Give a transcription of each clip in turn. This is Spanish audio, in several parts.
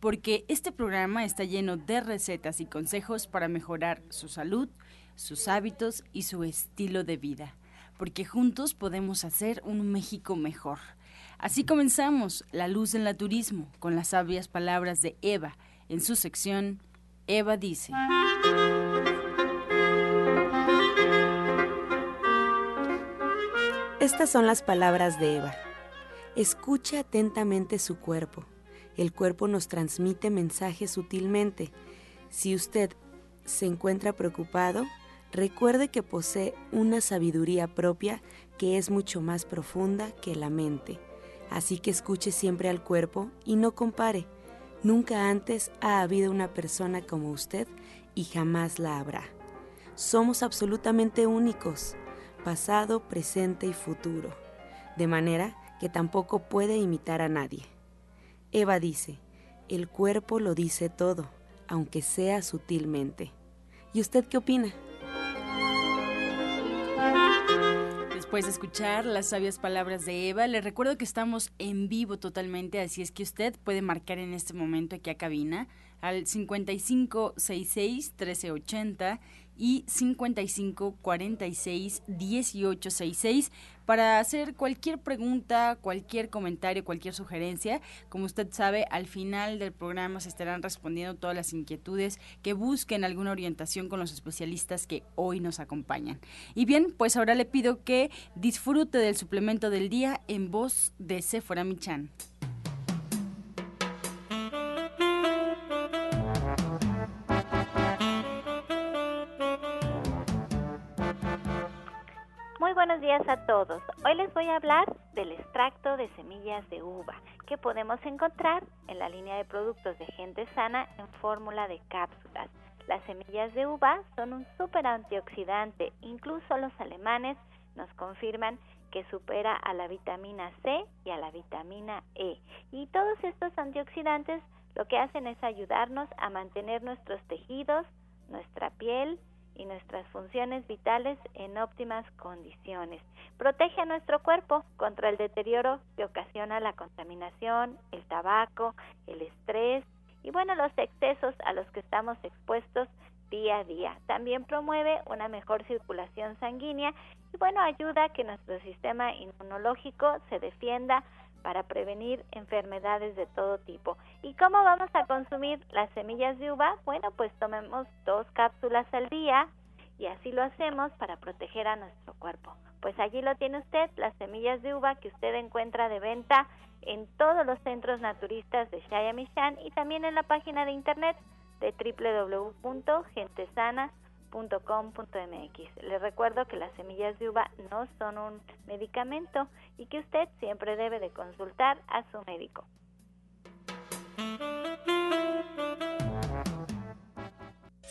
porque este programa está lleno de recetas y consejos para mejorar su salud, sus hábitos y su estilo de vida porque juntos podemos hacer un México mejor. Así comenzamos La Luz del Naturismo con las sabias palabras de Eva en su sección Eva dice. Estas son las palabras de Eva. Escucha atentamente su cuerpo. El cuerpo nos transmite mensajes sutilmente. Si usted se encuentra preocupado, recuerde que posee una sabiduría propia que es mucho más profunda que la mente. Así que escuche siempre al cuerpo y no compare. Nunca antes ha habido una persona como usted y jamás la habrá. Somos absolutamente únicos, pasado, presente y futuro, de manera que tampoco puede imitar a nadie. Eva dice, el cuerpo lo dice todo, aunque sea sutilmente. ¿Y usted qué opina? Después de escuchar las sabias palabras de Eva, le recuerdo que estamos en vivo totalmente, así es que usted puede marcar en este momento aquí a cabina al 5566 1380 y 55 46 18 66 para hacer cualquier pregunta, cualquier comentario, cualquier sugerencia. Como usted sabe, al final del programa se estarán respondiendo todas las inquietudes que busquen alguna orientación con los especialistas que hoy nos acompañan. Y bien, pues ahora le pido que disfrute del suplemento del día en voz de Sephora Michan. Buenos días a todos. Hoy les voy a hablar del extracto de semillas de uva que podemos encontrar en la línea de productos de gente sana en fórmula de cápsulas. Las semillas de uva son un super antioxidante, incluso los alemanes nos confirman que supera a la vitamina C y a la vitamina E. Y todos estos antioxidantes lo que hacen es ayudarnos a mantener nuestros tejidos, nuestra piel, y nuestras funciones vitales en óptimas condiciones. Protege a nuestro cuerpo contra el deterioro que ocasiona la contaminación, el tabaco, el estrés y bueno, los excesos a los que estamos expuestos día a día. También promueve una mejor circulación sanguínea y bueno, ayuda a que nuestro sistema inmunológico se defienda para prevenir enfermedades de todo tipo. ¿Y cómo vamos a consumir las semillas de uva? Bueno, pues tomemos dos cápsulas al día y así lo hacemos para proteger a nuestro cuerpo. Pues allí lo tiene usted, las semillas de uva que usted encuentra de venta en todos los centros naturistas de Shayamishan y también en la página de internet de www.gentesana.com .com.mx. Les recuerdo que las semillas de uva no son un medicamento y que usted siempre debe de consultar a su médico.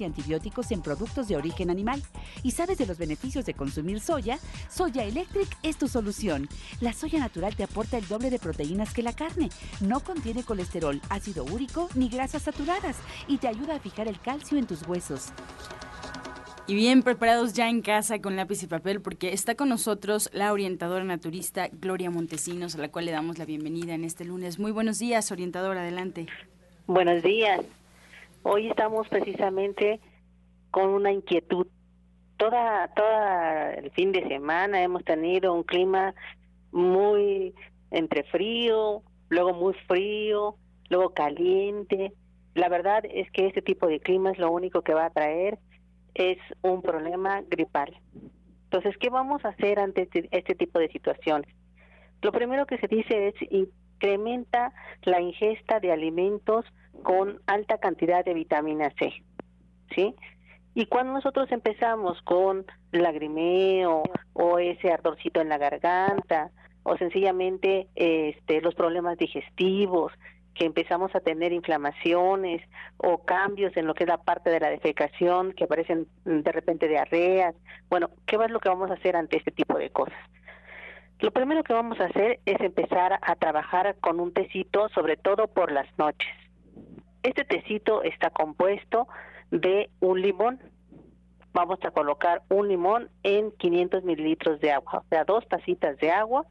y antibióticos en productos de origen animal. ¿Y sabes de los beneficios de consumir soya? Soya Electric es tu solución. La soya natural te aporta el doble de proteínas que la carne. No contiene colesterol, ácido úrico ni grasas saturadas y te ayuda a fijar el calcio en tus huesos. Y bien preparados ya en casa con lápiz y papel porque está con nosotros la orientadora naturista Gloria Montesinos, a la cual le damos la bienvenida en este lunes. Muy buenos días, orientadora, adelante. Buenos días. Hoy estamos precisamente con una inquietud. Toda, toda el fin de semana hemos tenido un clima muy entre frío, luego muy frío, luego caliente, la verdad es que este tipo de clima es lo único que va a traer es un problema gripal. Entonces, ¿qué vamos a hacer ante este, este tipo de situaciones? Lo primero que se dice es incrementa la ingesta de alimentos con alta cantidad de vitamina C, ¿sí? Y cuando nosotros empezamos con lagrimeo o ese ardorcito en la garganta o sencillamente este, los problemas digestivos, que empezamos a tener inflamaciones o cambios en lo que es la parte de la defecación, que aparecen de repente diarreas. Bueno, ¿qué es lo que vamos a hacer ante este tipo de cosas? Lo primero que vamos a hacer es empezar a trabajar con un tecito, sobre todo por las noches. Este tecito está compuesto de un limón. Vamos a colocar un limón en 500 mililitros de agua, o sea, dos tacitas de agua.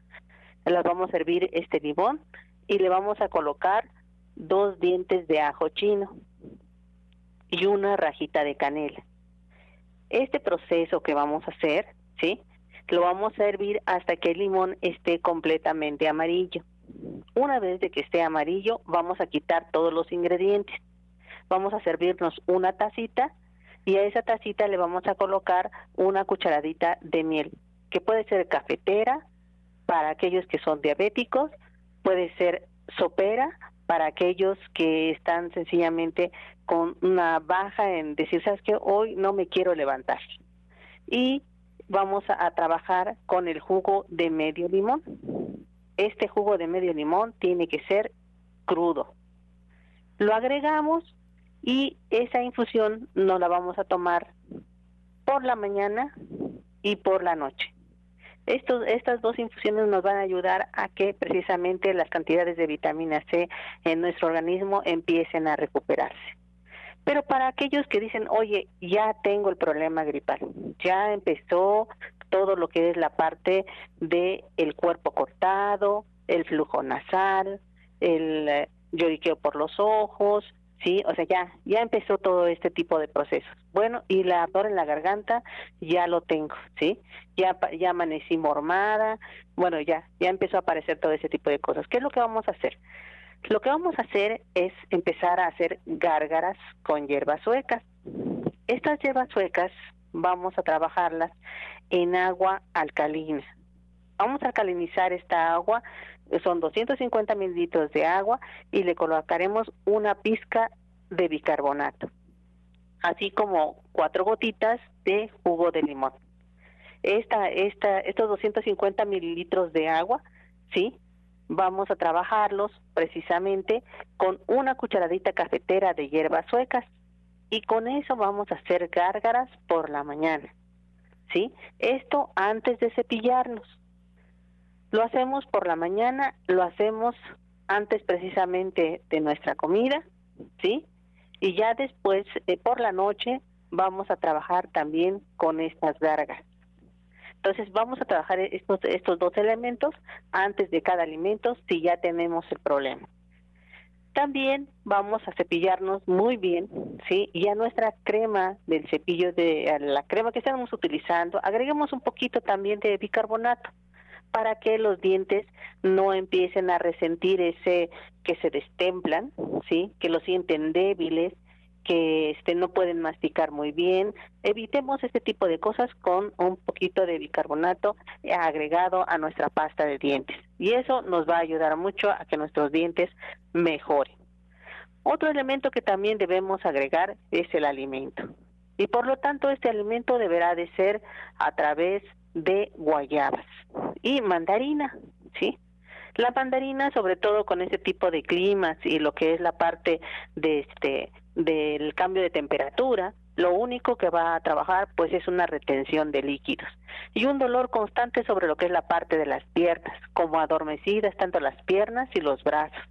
Las vamos a hervir este limón y le vamos a colocar dos dientes de ajo chino y una rajita de canela. Este proceso que vamos a hacer, ¿sí? Lo vamos a hervir hasta que el limón esté completamente amarillo. Una vez de que esté amarillo, vamos a quitar todos los ingredientes vamos a servirnos una tacita y a esa tacita le vamos a colocar una cucharadita de miel, que puede ser cafetera para aquellos que son diabéticos, puede ser sopera para aquellos que están sencillamente con una baja en decir, sabes que hoy no me quiero levantar. Y vamos a, trabajar con el jugo de medio limón. Este jugo de medio limón tiene que ser crudo. Lo agregamos y esa infusión nos la vamos a tomar por la mañana y por la noche. Estos, estas dos infusiones nos van a ayudar a que precisamente las cantidades de vitamina C en nuestro organismo empiecen a recuperarse. Pero para aquellos que dicen, oye, ya tengo el problema gripal, ya empezó todo lo que es la parte de el cuerpo cortado, el flujo nasal, el eh, lloriqueo por los ojos, ¿sí? O sea, ya, ya empezó todo este tipo de procesos. Bueno, y la ardor en la garganta ya lo tengo, ¿sí? Ya, ya amanecí mormada, bueno, ya, ya empezó a aparecer todo ese tipo de cosas. ¿Qué es lo que vamos a hacer? Lo que vamos a hacer es empezar a hacer gárgaras con hierbas suecas. Estas hierbas suecas vamos a trabajarlas en agua alcalina. Vamos a alcalinizar esta agua son 250 mililitros de agua y le colocaremos una pizca de bicarbonato, así como cuatro gotitas de jugo de limón. Esta, esta, estos 250 mililitros de agua, ¿sí? Vamos a trabajarlos precisamente con una cucharadita cafetera de hierbas suecas y con eso vamos a hacer gárgaras por la mañana, ¿sí? Esto antes de cepillarnos. Lo hacemos por la mañana, lo hacemos antes precisamente de nuestra comida, ¿sí? Y ya después, eh, por la noche, vamos a trabajar también con estas gargas. Entonces vamos a trabajar estos, estos dos elementos antes de cada alimento si ya tenemos el problema. También vamos a cepillarnos muy bien, ¿sí? Y a nuestra crema del cepillo, de la crema que estamos utilizando, agreguemos un poquito también de bicarbonato para que los dientes no empiecen a resentir ese que se destemplan, ¿sí? Que los sienten débiles, que este no pueden masticar muy bien. Evitemos este tipo de cosas con un poquito de bicarbonato agregado a nuestra pasta de dientes. Y eso nos va a ayudar mucho a que nuestros dientes mejoren. Otro elemento que también debemos agregar es el alimento. Y por lo tanto este alimento deberá de ser a través de guayabas y mandarina, ¿sí? La mandarina, sobre todo con ese tipo de climas y lo que es la parte de este del cambio de temperatura, lo único que va a trabajar pues es una retención de líquidos y un dolor constante sobre lo que es la parte de las piernas, como adormecidas tanto las piernas y los brazos.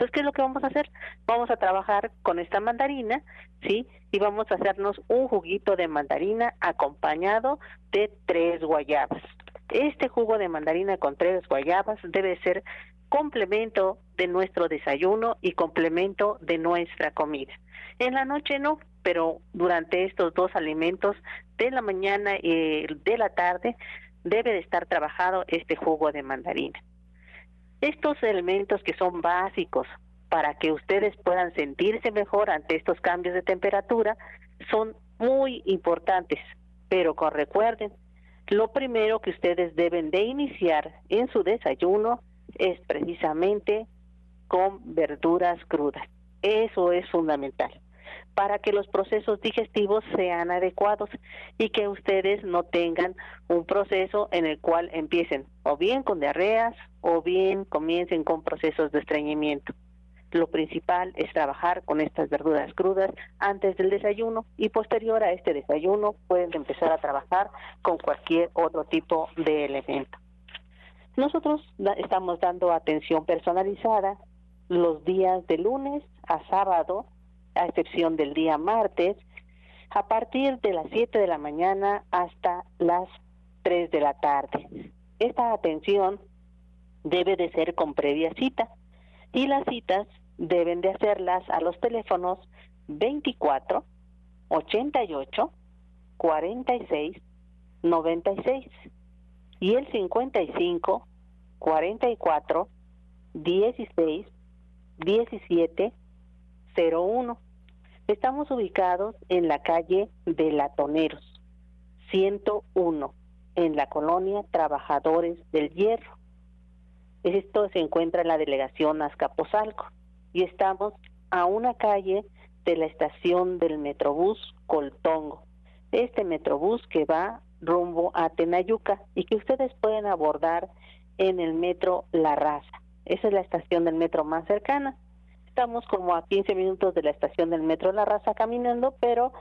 Entonces, ¿qué es lo que vamos a hacer? Vamos a trabajar con esta mandarina, ¿sí? Y vamos a hacernos un juguito de mandarina acompañado de tres guayabas. Este jugo de mandarina con tres guayabas debe ser complemento de nuestro desayuno y complemento de nuestra comida. En la noche no, pero durante estos dos alimentos de la mañana y de la tarde debe de estar trabajado este jugo de mandarina. Estos elementos que son básicos para que ustedes puedan sentirse mejor ante estos cambios de temperatura son muy importantes, pero con recuerden, lo primero que ustedes deben de iniciar en su desayuno es precisamente con verduras crudas. Eso es fundamental para que los procesos digestivos sean adecuados y que ustedes no tengan un proceso en el cual empiecen o bien con diarreas o bien comiencen con procesos de estreñimiento. Lo principal es trabajar con estas verduras crudas antes del desayuno y posterior a este desayuno pueden empezar a trabajar con cualquier otro tipo de elemento. Nosotros estamos dando atención personalizada los días de lunes a sábado, a excepción del día martes, a partir de las 7 de la mañana hasta las 3 de la tarde. Esta atención debe de ser con previa cita y las citas deben de hacerlas a los teléfonos 24 88 46 96 y el 55 44 16 17 01. Estamos ubicados en la calle de Latoneros 101 en la colonia Trabajadores del Hierro. Esto se encuentra en la delegación Azcapotzalco y estamos a una calle de la estación del Metrobús Coltongo. Este Metrobús que va rumbo a Tenayuca y que ustedes pueden abordar en el metro La Raza. Esa es la estación del metro más cercana. Estamos como a 15 minutos de la estación del metro La Raza caminando, pero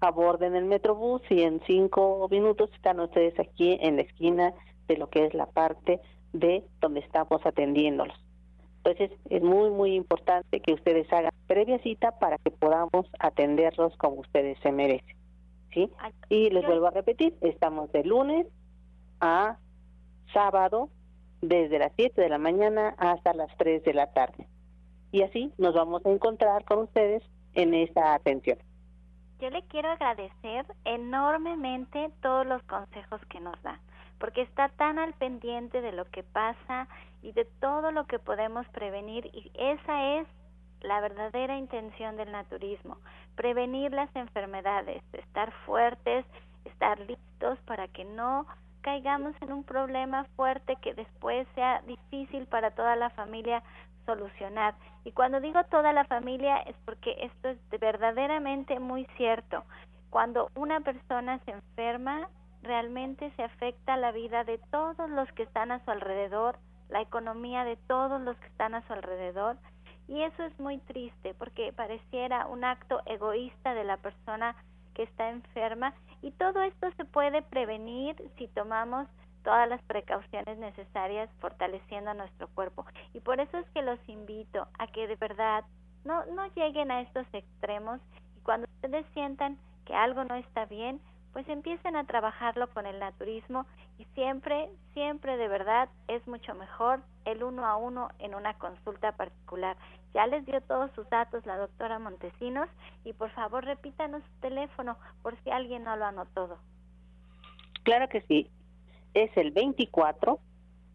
aborden el Metrobús y en cinco minutos están ustedes aquí en la esquina de lo que es la parte de donde estamos atendiéndolos. Entonces es muy, muy importante que ustedes hagan previa cita para que podamos atenderlos como ustedes se merecen. ¿sí? Y les vuelvo a repetir, estamos de lunes a sábado desde las 7 de la mañana hasta las 3 de la tarde. Y así nos vamos a encontrar con ustedes en esta atención. Yo le quiero agradecer enormemente todos los consejos que nos da, porque está tan al pendiente de lo que pasa y de todo lo que podemos prevenir y esa es la verdadera intención del naturismo, prevenir las enfermedades, estar fuertes, estar listos para que no caigamos en un problema fuerte que después sea difícil para toda la familia solucionar. Y cuando digo toda la familia es porque esto es verdaderamente muy cierto. Cuando una persona se enferma, realmente se afecta la vida de todos los que están a su alrededor, la economía de todos los que están a su alrededor. Y eso es muy triste porque pareciera un acto egoísta de la persona que está enferma y todo esto se puede prevenir si tomamos todas las precauciones necesarias fortaleciendo nuestro cuerpo. Y por eso es que los invito a que de verdad no, no lleguen a estos extremos y cuando ustedes sientan que algo no está bien, pues empiecen a trabajarlo con el naturismo y siempre, siempre de verdad es mucho mejor el uno a uno en una consulta particular. Ya les dio todos sus datos la doctora Montesinos y por favor repítanos su teléfono por si alguien no lo anotó. Claro que sí. Es el 24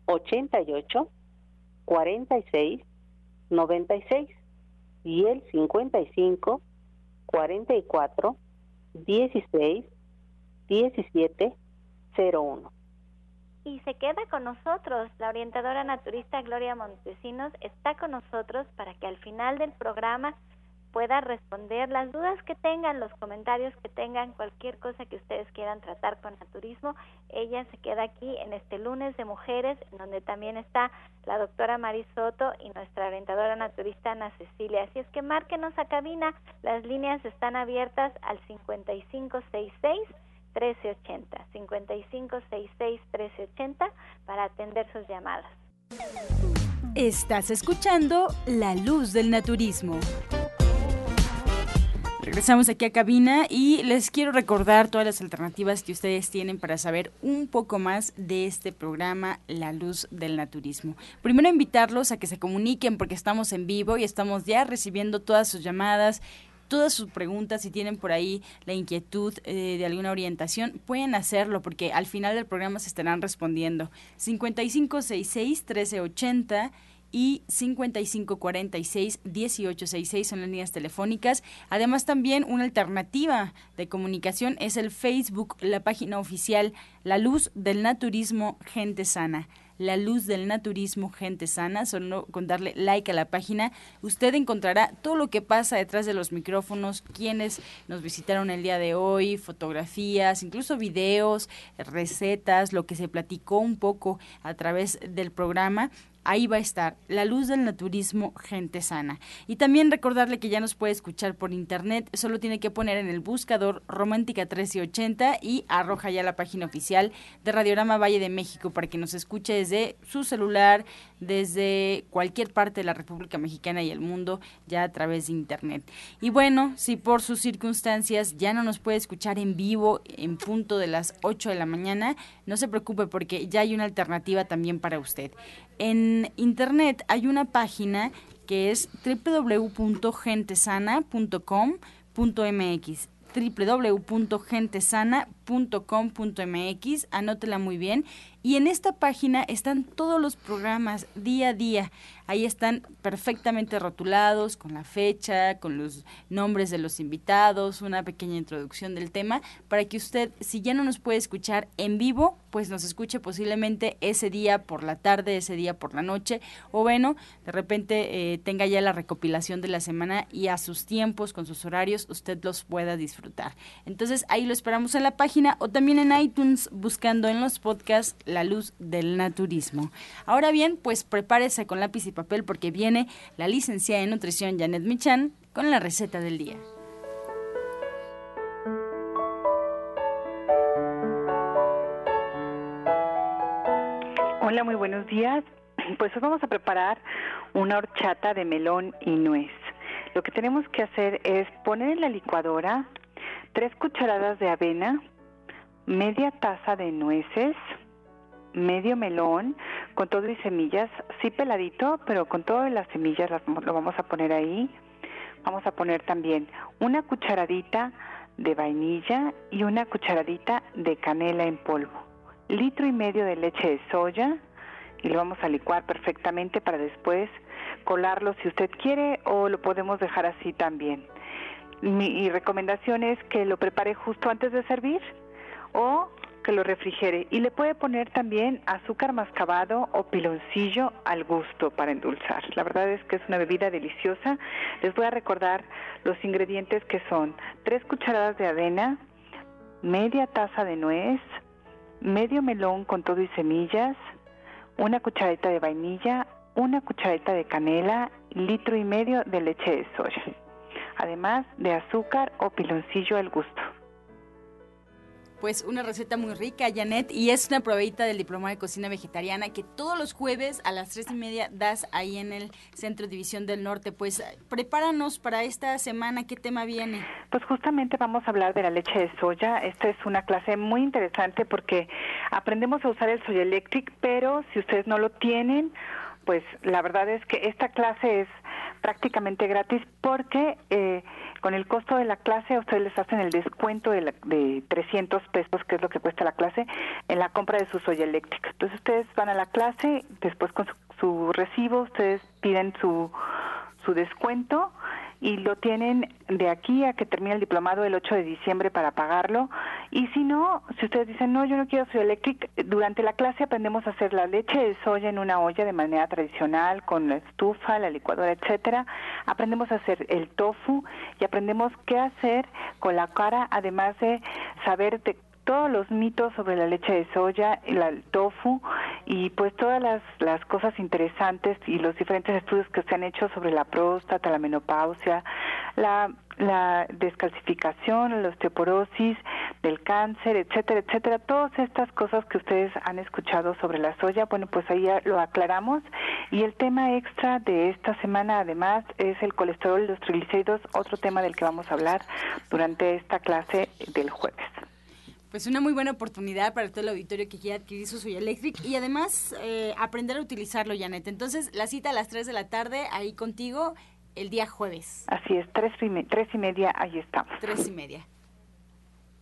88 46 96 y el 55 44 16 1701. Y se queda con nosotros, la orientadora naturista Gloria Montesinos está con nosotros para que al final del programa pueda responder las dudas que tengan, los comentarios que tengan, cualquier cosa que ustedes quieran tratar con naturismo. Ella se queda aquí en este lunes de mujeres, donde también está la doctora Marisoto y nuestra orientadora naturista Ana Cecilia. Así es que márquenos a cabina, las líneas están abiertas al 5566 1380, 5566 1380 para atender sus llamadas. Estás escuchando La Luz del Naturismo. Regresamos aquí a cabina y les quiero recordar todas las alternativas que ustedes tienen para saber un poco más de este programa La Luz del Naturismo. Primero invitarlos a que se comuniquen porque estamos en vivo y estamos ya recibiendo todas sus llamadas todas sus preguntas, si tienen por ahí la inquietud eh, de alguna orientación, pueden hacerlo porque al final del programa se estarán respondiendo. 5566-1380 y 5546-1866 son las líneas telefónicas. Además, también una alternativa de comunicación es el Facebook, la página oficial La Luz del Naturismo Gente Sana la luz del naturismo Gente Sana. Solo con darle like a la página, usted encontrará todo lo que pasa detrás de los micrófonos, quienes nos visitaron el día de hoy, fotografías, incluso videos, recetas, lo que se platicó un poco a través del programa ahí va a estar La Luz del Naturismo Gente Sana. Y también recordarle que ya nos puede escuchar por internet, solo tiene que poner en el buscador Romántica 1380 y arroja ya la página oficial de Radiorama Valle de México para que nos escuche desde su celular, desde cualquier parte de la República Mexicana y el mundo, ya a través de internet. Y bueno, si por sus circunstancias ya no nos puede escuchar en vivo en punto de las 8 de la mañana, no se preocupe porque ya hay una alternativa también para usted. En internet hay una página que es www.gentesana.com.mx www.gentesana.com.mx, anótela muy bien. Y en esta página están todos los programas día a día. Ahí están perfectamente rotulados, con la fecha, con los nombres de los invitados, una pequeña introducción del tema, para que usted, si ya no nos puede escuchar en vivo, pues nos escuche posiblemente ese día por la tarde, ese día por la noche, o bueno, de repente eh, tenga ya la recopilación de la semana y a sus tiempos, con sus horarios, usted los pueda disfrutar. Entonces ahí lo esperamos en la página o también en iTunes buscando en los podcasts La Luz del Naturismo. Ahora bien, pues prepárese con lápiz y papel porque viene la licenciada en nutrición Janet Michan con la receta del día. Hola, muy buenos días. Pues hoy vamos a preparar una horchata de melón y nuez. Lo que tenemos que hacer es poner en la licuadora tres cucharadas de avena, media taza de nueces, medio melón con todo y semillas, sí peladito, pero con todas las semillas lo vamos a poner ahí. Vamos a poner también una cucharadita de vainilla y una cucharadita de canela en polvo. Litro y medio de leche de soya y lo vamos a licuar perfectamente para después colarlo si usted quiere o lo podemos dejar así también. Mi recomendación es que lo prepare justo antes de servir o que lo refrigere y le puede poner también azúcar mascabado o piloncillo al gusto para endulzar. La verdad es que es una bebida deliciosa. Les voy a recordar los ingredientes que son tres cucharadas de avena, media taza de nuez, medio melón con todo y semillas, una cucharadita de vainilla, una cucharadita de canela, litro y medio de leche de soya, además de azúcar o piloncillo al gusto pues una receta muy rica, Janet, y es una probadita del diploma de cocina vegetariana que todos los jueves a las tres y media das ahí en el Centro División del Norte. Pues prepáranos para esta semana, ¿qué tema viene? Pues justamente vamos a hablar de la leche de soya. Esta es una clase muy interesante porque aprendemos a usar el soya electric, pero si ustedes no lo tienen, pues la verdad es que esta clase es prácticamente gratis porque eh, con el costo de la clase ustedes les hacen el descuento de, de 300 pesos, que es lo que cuesta la clase, en la compra de su soya eléctrica. Entonces ustedes van a la clase, después con su, su recibo, ustedes piden su, su descuento y lo tienen de aquí a que termine el diplomado el 8 de diciembre para pagarlo. Y si no, si ustedes dicen, no, yo no quiero soya eléctrica, durante la clase aprendemos a hacer la leche de soya en una olla de manera tradicional, con la estufa, la licuadora, etcétera. Aprendemos a hacer el tofu y aprendemos qué hacer con la cara, además de saber todos los mitos sobre la leche de soya, el, tofu y pues todas las, las cosas interesantes y los diferentes estudios que se han hecho sobre la próstata, la menopausia, la, la descalcificación, la osteoporosis, del cáncer, etcétera, etcétera, todas estas cosas que ustedes han escuchado sobre la soya, bueno, pues ahí lo aclaramos y el tema extra de esta semana además es el colesterol y los triglicéridos, otro tema del que vamos a hablar durante esta clase del jueves. Pues una muy buena oportunidad para todo el auditorio que quiera adquirir su Soya Electric y además eh, aprender a utilizarlo, Janet. Entonces, la cita a las 3 de la tarde ahí contigo el día jueves. Así es, tres y, tres y media, ahí estamos. Tres y media.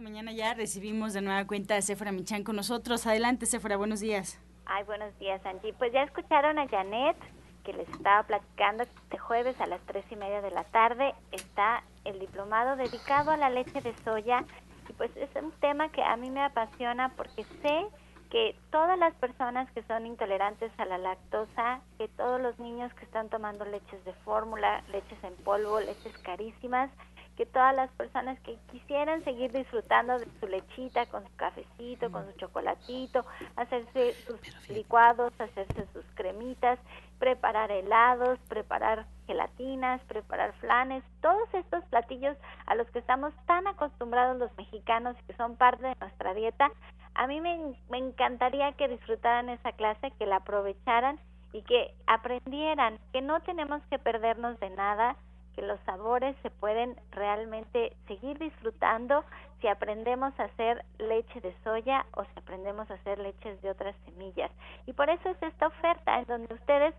mañana ya recibimos de nueva cuenta a Sephora Michan con nosotros. Adelante, Sephora, buenos días. Ay, buenos días, Angie. Pues ya escucharon a Janet, que les estaba platicando este jueves a las tres y media de la tarde está el diplomado dedicado a la leche de soya. Y pues es un tema que a mí me apasiona porque sé que todas las personas que son intolerantes a la lactosa, que todos los niños que están tomando leches de fórmula, leches en polvo, leches carísimas, que todas las personas que quisieran seguir disfrutando de su lechita con su cafecito, con su chocolatito, hacerse sus licuados, hacerse sus cremitas, preparar helados, preparar gelatinas, preparar flanes, todos estos platillos a los que estamos tan acostumbrados los mexicanos y que son parte de nuestra dieta, a mí me, me encantaría que disfrutaran esa clase, que la aprovecharan y que aprendieran que no tenemos que perdernos de nada, que los sabores se pueden realmente seguir disfrutando si aprendemos a hacer leche de soya o si aprendemos a hacer leches de otras semillas. Y por eso es esta oferta en donde ustedes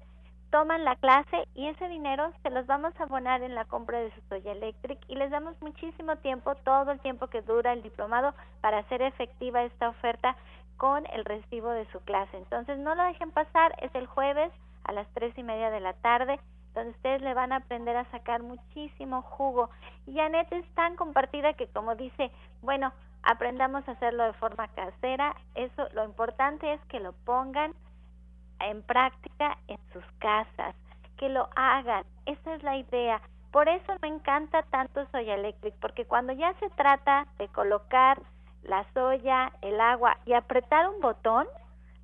toman la clase y ese dinero se los vamos a abonar en la compra de su Soya Electric y les damos muchísimo tiempo, todo el tiempo que dura el diplomado para hacer efectiva esta oferta con el recibo de su clase. Entonces no lo dejen pasar, es el jueves a las tres y media de la tarde donde ustedes le van a aprender a sacar muchísimo jugo. Y Janet es tan compartida que como dice, bueno, aprendamos a hacerlo de forma casera, eso lo importante es que lo pongan en práctica en sus casas, que lo hagan, esa es la idea. Por eso me encanta tanto Soya Electric, porque cuando ya se trata de colocar la soya, el agua y apretar un botón,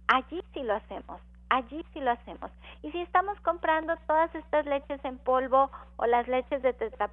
allí sí lo hacemos allí sí lo hacemos. Y si estamos comprando todas estas leches en polvo o las leches de Tetra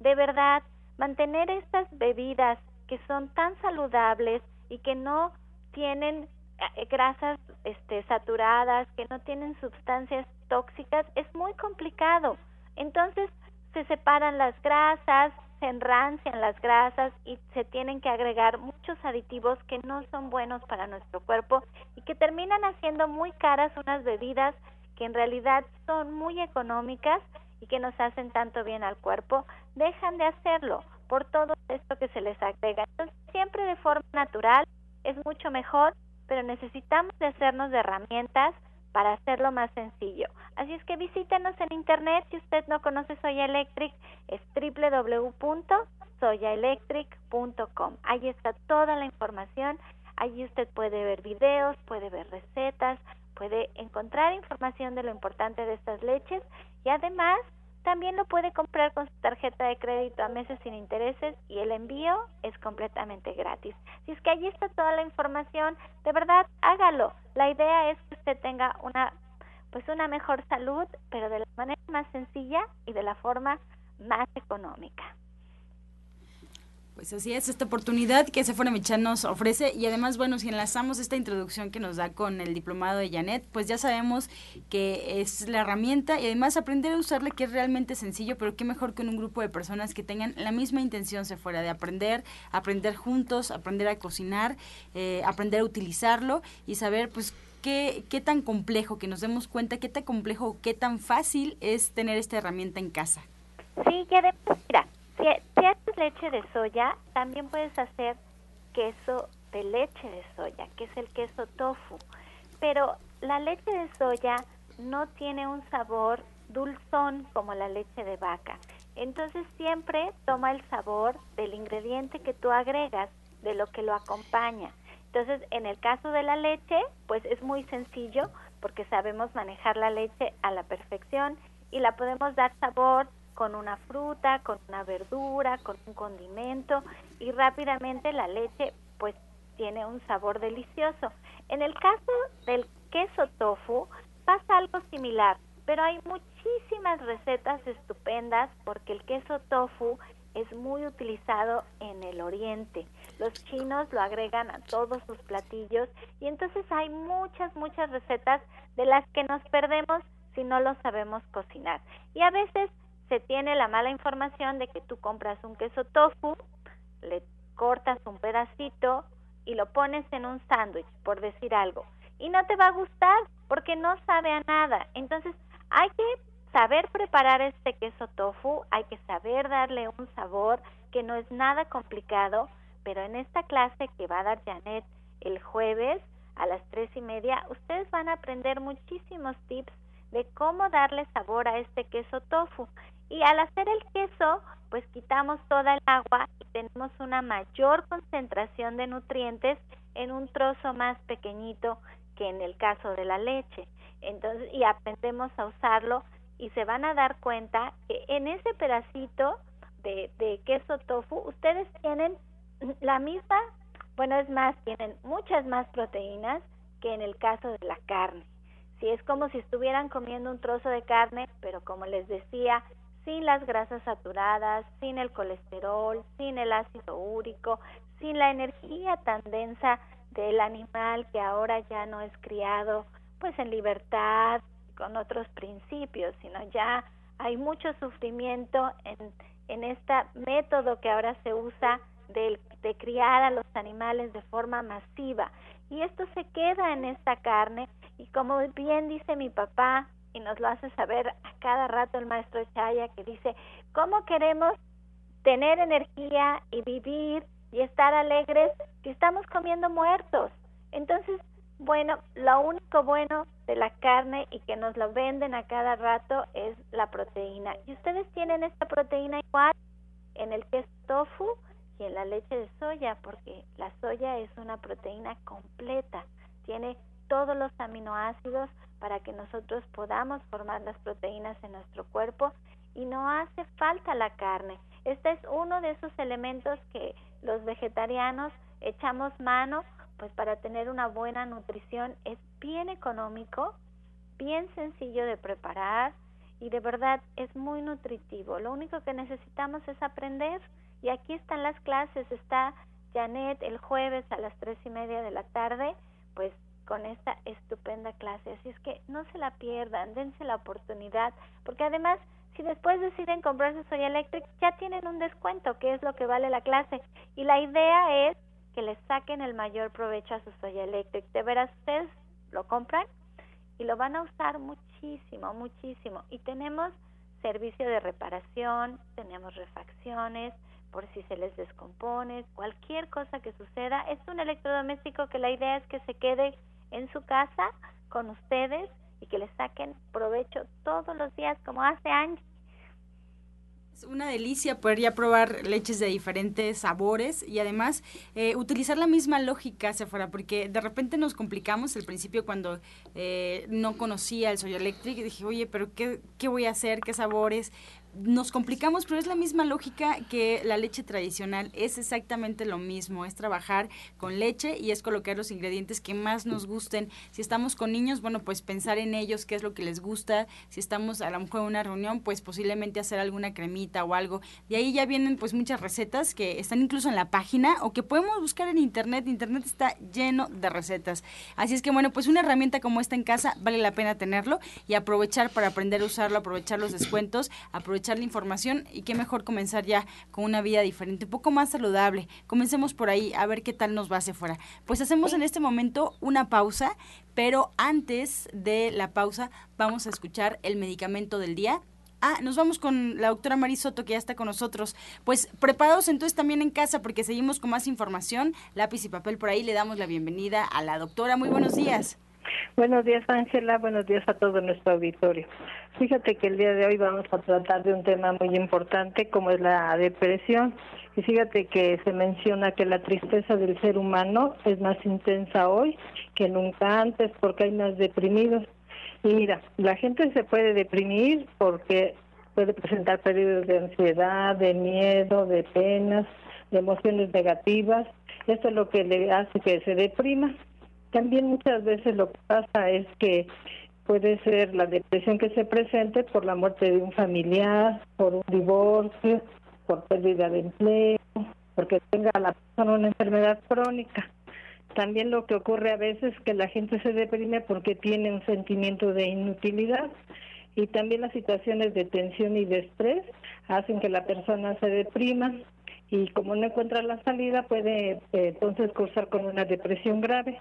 de verdad, mantener estas bebidas que son tan saludables y que no tienen eh, grasas este, saturadas, que no tienen sustancias tóxicas, es muy complicado. Entonces se separan las grasas, se enrancian las grasas y se tienen que agregar muchos aditivos que no son buenos para nuestro cuerpo y que terminan haciendo muy caras unas bebidas que en realidad son muy económicas y que nos hacen tanto bien al cuerpo, dejan de hacerlo por todo esto que se les agrega. Entonces, siempre de forma natural es mucho mejor, pero necesitamos de hacernos de herramientas para hacerlo más sencillo. Así es que visítenos en internet si usted no conoce Soya Electric, es www.soyaelectric.com. Ahí está toda la información, allí usted puede ver videos, puede ver recetas, puede encontrar información de lo importante de estas leches y además también lo puede comprar con su tarjeta de crédito a meses sin intereses y el envío es completamente gratis. Si es que allí está toda la información, de verdad hágalo. La idea es que usted tenga una pues una mejor salud, pero de la manera más sencilla y de la forma más económica. Pues así es, esta oportunidad que Sephora Michan nos ofrece y además, bueno, si enlazamos esta introducción que nos da con el diplomado de Janet, pues ya sabemos que es la herramienta y además aprender a usarla que es realmente sencillo, pero qué mejor que en un grupo de personas que tengan la misma intención Sephora de aprender, aprender juntos, aprender a cocinar, eh, aprender a utilizarlo y saber pues qué, qué tan complejo, que nos demos cuenta qué tan complejo, qué tan fácil es tener esta herramienta en casa. Sí, que además, mira, si, haces leche de soya, también puedes hacer queso de leche de soya, que es el queso tofu. Pero la leche de soya no tiene un sabor dulzón como la leche de vaca. Entonces siempre toma el sabor del ingrediente que tú agregas, de lo que lo acompaña. Entonces, en el caso de la leche, pues es muy sencillo porque sabemos manejar la leche a la perfección y la podemos dar sabor con una fruta, con una verdura, con un condimento y rápidamente la leche pues tiene un sabor delicioso. En el caso del queso tofu pasa algo similar, pero hay muchísimas recetas estupendas porque el queso tofu es muy utilizado en el oriente. Los chinos lo agregan a todos sus platillos y entonces hay muchas, muchas recetas de las que nos perdemos si no lo sabemos cocinar. Y a veces se tiene la mala información de que tú compras un queso tofu, le cortas un pedacito y lo pones en un sándwich, por decir algo, y no te va a gustar porque no sabe a nada. Entonces, hay que saber preparar este queso tofu, hay que saber darle un sabor que no es nada complicado, pero en esta clase que va a dar Janet el jueves a las tres y media, ustedes van a aprender muchísimos tips de cómo darle sabor a este queso tofu. Y al hacer el queso, pues quitamos toda el agua y tenemos una mayor concentración de nutrientes en un trozo más pequeñito que en el caso de la leche. Entonces, y aprendemos a usarlo y se van a dar cuenta que en ese pedacito de, de queso tofu ustedes tienen la misma, bueno, es más, tienen muchas más proteínas que en el caso de la carne. Si es como si estuvieran comiendo un trozo de carne, pero como les decía, sin las grasas saturadas, sin el colesterol, sin el ácido úrico, sin la energía tan densa del animal que ahora ya no es criado pues en libertad, con otros principios, sino ya hay mucho sufrimiento en, en este método que ahora se usa de, de criar a los animales de forma masiva. Y esto se queda en esta carne y como bien dice mi papá, y nos lo hace saber a cada rato el maestro Chaya, que dice, ¿cómo queremos tener energía y vivir y estar alegres si estamos comiendo muertos? Entonces, bueno, lo único bueno de la carne y que nos lo venden a cada rato es la proteína. Y ustedes tienen esta proteína igual en el queso tofu y en la leche de soya, porque la soya es una proteína completa, tiene todos los aminoácidos para que nosotros podamos formar las proteínas en nuestro cuerpo y no hace falta la carne. Este es uno de esos elementos que los vegetarianos echamos mano, pues para tener una buena nutrición es bien económico, bien sencillo de preparar y de verdad es muy nutritivo. Lo único que necesitamos es aprender y aquí están las clases. Está Janet el jueves a las tres y media de la tarde, pues con esta estupenda clase. Así es que no se la pierdan, dense la oportunidad, porque además, si después deciden comprarse Soy Electric, ya tienen un descuento, que es lo que vale la clase. Y la idea es que les saquen el mayor provecho a su Soy Electric. De veras, ustedes lo compran y lo van a usar muchísimo, muchísimo. Y tenemos servicio de reparación, tenemos refacciones, por si se les descompone, cualquier cosa que suceda. Es un electrodoméstico que la idea es que se quede en su casa con ustedes y que les saquen provecho todos los días como hace años. Es una delicia poder ya probar leches de diferentes sabores y además eh, utilizar la misma lógica hacia afuera, porque de repente nos complicamos al principio cuando eh, no conocía el Soy Electric dije, oye, pero qué, ¿qué voy a hacer? ¿Qué sabores? Nos complicamos, pero es la misma lógica que la leche tradicional. Es exactamente lo mismo, es trabajar con leche y es colocar los ingredientes que más nos gusten. Si estamos con niños, bueno, pues pensar en ellos, qué es lo que les gusta. Si estamos a lo mejor en una reunión, pues posiblemente hacer alguna cremita o algo. De ahí ya vienen pues muchas recetas que están incluso en la página o que podemos buscar en internet. Internet está lleno de recetas. Así es que bueno, pues una herramienta como esta en casa vale la pena tenerlo y aprovechar para aprender a usarlo, aprovechar los descuentos, aprovechar la información y qué mejor comenzar ya con una vida diferente, un poco más saludable. Comencemos por ahí a ver qué tal nos va hacia fuera. Pues hacemos en este momento una pausa, pero antes de la pausa vamos a escuchar el medicamento del día. Ah, nos vamos con la doctora Marisoto que ya está con nosotros. Pues preparados entonces también en casa porque seguimos con más información. Lápiz y papel por ahí. Le damos la bienvenida a la doctora. Muy buenos días. Buenos días, Ángela. Buenos días a todo nuestro auditorio. Fíjate que el día de hoy vamos a tratar de un tema muy importante como es la depresión. Y fíjate que se menciona que la tristeza del ser humano es más intensa hoy que nunca antes porque hay más deprimidos. Y mira, la gente se puede deprimir porque puede presentar periodos de ansiedad, de miedo, de penas, de emociones negativas. Esto es lo que le hace que se deprima. También muchas veces lo que pasa es que puede ser la depresión que se presente por la muerte de un familiar, por un divorcio, por pérdida de empleo, porque tenga la persona una enfermedad crónica. También lo que ocurre a veces es que la gente se deprime porque tiene un sentimiento de inutilidad y también las situaciones de tensión y de estrés hacen que la persona se deprima y como no encuentra la salida puede eh, entonces cursar con una depresión grave.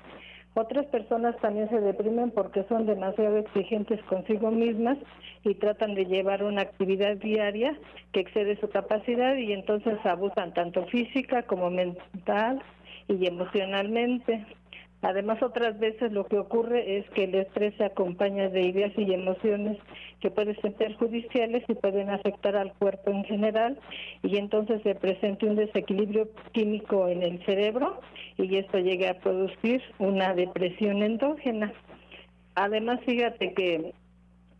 Otras personas también se deprimen porque son demasiado exigentes consigo mismas y tratan de llevar una actividad diaria que excede su capacidad y entonces abusan tanto física como mental y emocionalmente. Además, otras veces lo que ocurre es que el estrés se acompaña de ideas y emociones que pueden ser perjudiciales y pueden afectar al cuerpo en general y entonces se presenta un desequilibrio químico en el cerebro y esto llega a producir una depresión endógena. Además, fíjate que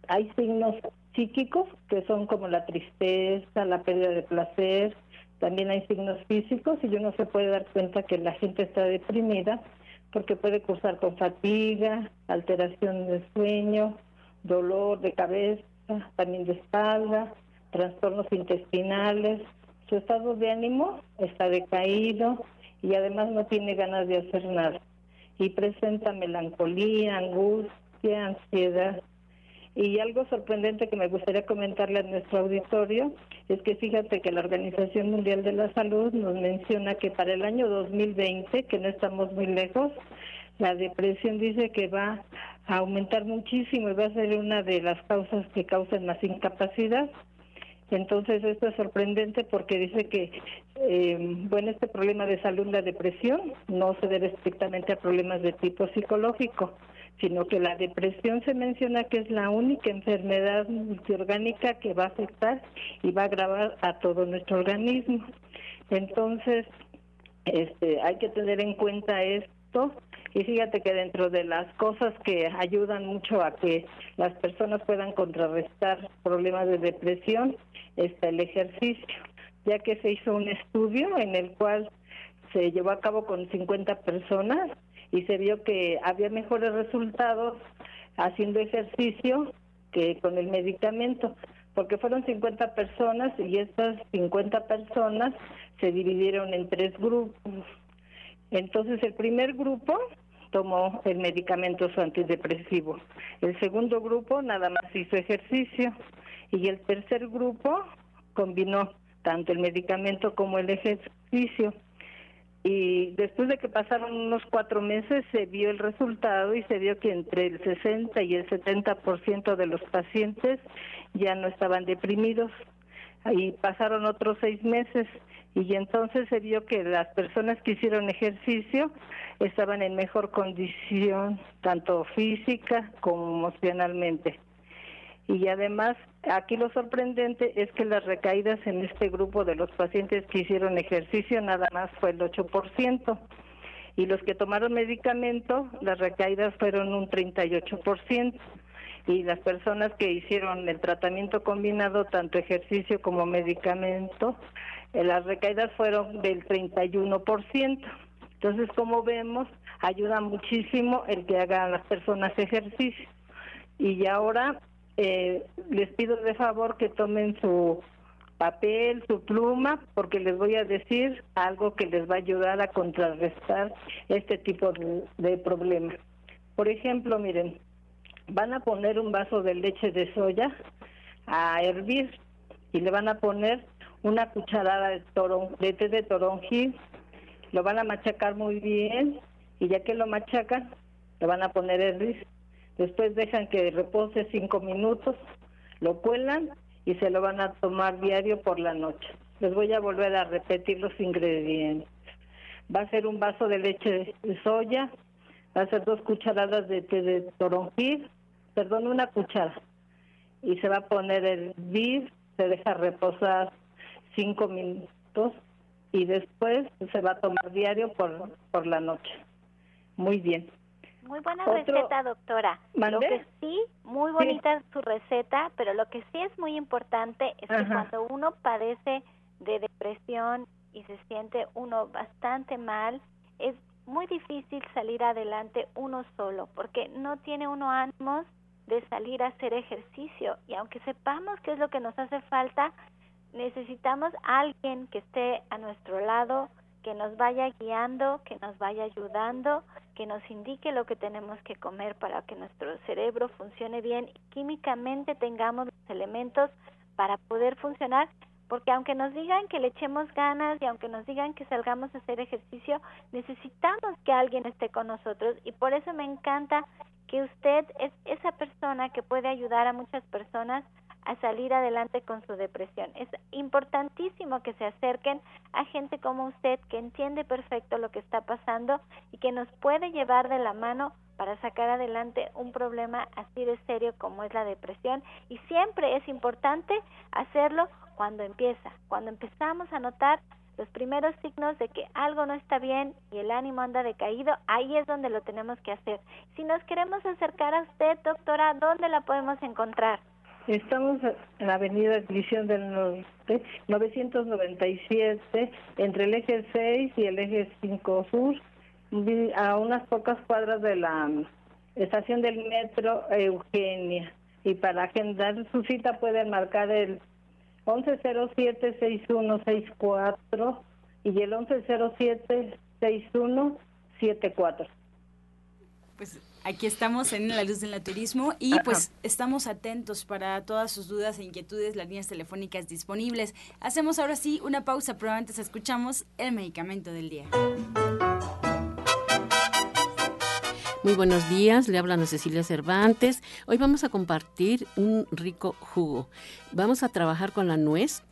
hay signos psíquicos que son como la tristeza, la pérdida de placer, también hay signos físicos y uno se puede dar cuenta que la gente está deprimida porque puede cursar con fatiga, alteración del sueño, dolor de cabeza, también de espalda, trastornos intestinales. Su estado de ánimo está decaído y además no tiene ganas de hacer nada. Y presenta melancolía, angustia, ansiedad. Y algo sorprendente que me gustaría comentarle a nuestro auditorio es que fíjate que la Organización Mundial de la Salud nos menciona que para el año 2020, que no estamos muy lejos, la depresión dice que va a aumentar muchísimo y va a ser una de las causas que causan más incapacidad. Entonces esto es sorprendente porque dice que, eh, bueno, este problema de salud, la depresión, no se debe estrictamente a problemas de tipo psicológico, sino que la depresión se menciona que es la única enfermedad multiorgánica que va a afectar y va a agravar a todo nuestro organismo. Entonces, este, hay que tener en cuenta esto y fíjate que dentro de las cosas que ayudan mucho a que las personas puedan contrarrestar problemas de depresión está el ejercicio, ya que se hizo un estudio en el cual se llevó a cabo con 50 personas y se vio que había mejores resultados haciendo ejercicio que con el medicamento, porque fueron 50 personas y estas 50 personas se dividieron en tres grupos. Entonces el primer grupo tomó el medicamento antidepresivo, el segundo grupo nada más hizo ejercicio y el tercer grupo combinó tanto el medicamento como el ejercicio y después de que pasaron unos cuatro meses se vio el resultado y se vio que entre el 60 y el 70% de los pacientes ya no estaban deprimidos. Y pasaron otros seis meses y entonces se vio que las personas que hicieron ejercicio estaban en mejor condición, tanto física como emocionalmente. Y además, aquí lo sorprendente es que las recaídas en este grupo de los pacientes que hicieron ejercicio nada más fue el 8%. Y los que tomaron medicamento, las recaídas fueron un 38%. Y las personas que hicieron el tratamiento combinado, tanto ejercicio como medicamento, eh, las recaídas fueron del 31%. Entonces, como vemos, ayuda muchísimo el que hagan las personas ejercicio. Y ahora eh, les pido de favor que tomen su papel, su pluma, porque les voy a decir algo que les va a ayudar a contrarrestar este tipo de, de problemas. Por ejemplo, miren, van a poner un vaso de leche de soya a hervir y le van a poner una cucharada de, torón, de té de toronjil, lo van a machacar muy bien y ya que lo machacan, lo van a poner hervir Después dejan que repose cinco minutos, lo cuelan y se lo van a tomar diario por la noche. Les voy a volver a repetir los ingredientes. Va a ser un vaso de leche de soya, va a ser dos cucharadas de té de toronjil, perdón, una cuchara. Y se va a poner el vir, se deja reposar cinco minutos y después se va a tomar diario por, por la noche. Muy bien. Muy buena receta, doctora. Lo que sí, muy bonita su receta, pero lo que sí es muy importante es que cuando uno padece de depresión y se siente uno bastante mal, es muy difícil salir adelante uno solo, porque no tiene uno ánimos de salir a hacer ejercicio. Y aunque sepamos qué es lo que nos hace falta, necesitamos alguien que esté a nuestro lado, que nos vaya guiando, que nos vaya ayudando, que nos indique lo que tenemos que comer para que nuestro cerebro funcione bien y químicamente tengamos los elementos para poder funcionar, porque aunque nos digan que le echemos ganas y aunque nos digan que salgamos a hacer ejercicio, necesitamos que alguien esté con nosotros y por eso me encanta que usted es esa persona que puede ayudar a muchas personas a salir adelante con su depresión. Es importantísimo que se acerquen a gente como usted que entiende perfecto lo que está pasando y que nos puede llevar de la mano para sacar adelante un problema así de serio como es la depresión y siempre es importante hacerlo cuando empieza, cuando empezamos a notar los primeros signos de que algo no está bien y el ánimo anda decaído, ahí es donde lo tenemos que hacer. Si nos queremos acercar a usted, doctora, ¿dónde la podemos encontrar? Estamos en la avenida División del Norte, 997, entre el eje 6 y el eje 5 Sur, a unas pocas cuadras de la estación del metro Eugenia. Y para agendar su cita pueden marcar el 1107-6164 y el 1107-6174. Pues aquí estamos en La Luz del Naturismo y pues estamos atentos para todas sus dudas e inquietudes, las líneas telefónicas disponibles. Hacemos ahora sí una pausa, pero antes escuchamos el medicamento del día. Muy buenos días, le habla Ana Cecilia Cervantes. Hoy vamos a compartir un rico jugo. Vamos a trabajar con la nuez.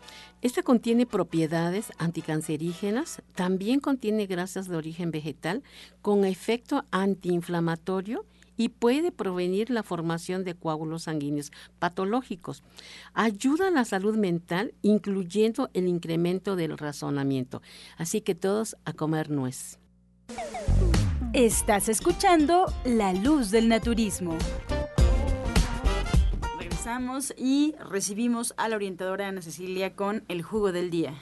Esta contiene propiedades anticancerígenas, también contiene grasas de origen vegetal con efecto antiinflamatorio y puede prevenir la formación de coágulos sanguíneos patológicos. Ayuda a la salud mental, incluyendo el incremento del razonamiento. Así que todos a comer nuez. Estás escuchando La Luz del Naturismo. Regresamos y recibimos a la orientadora Ana Cecilia con el jugo del día.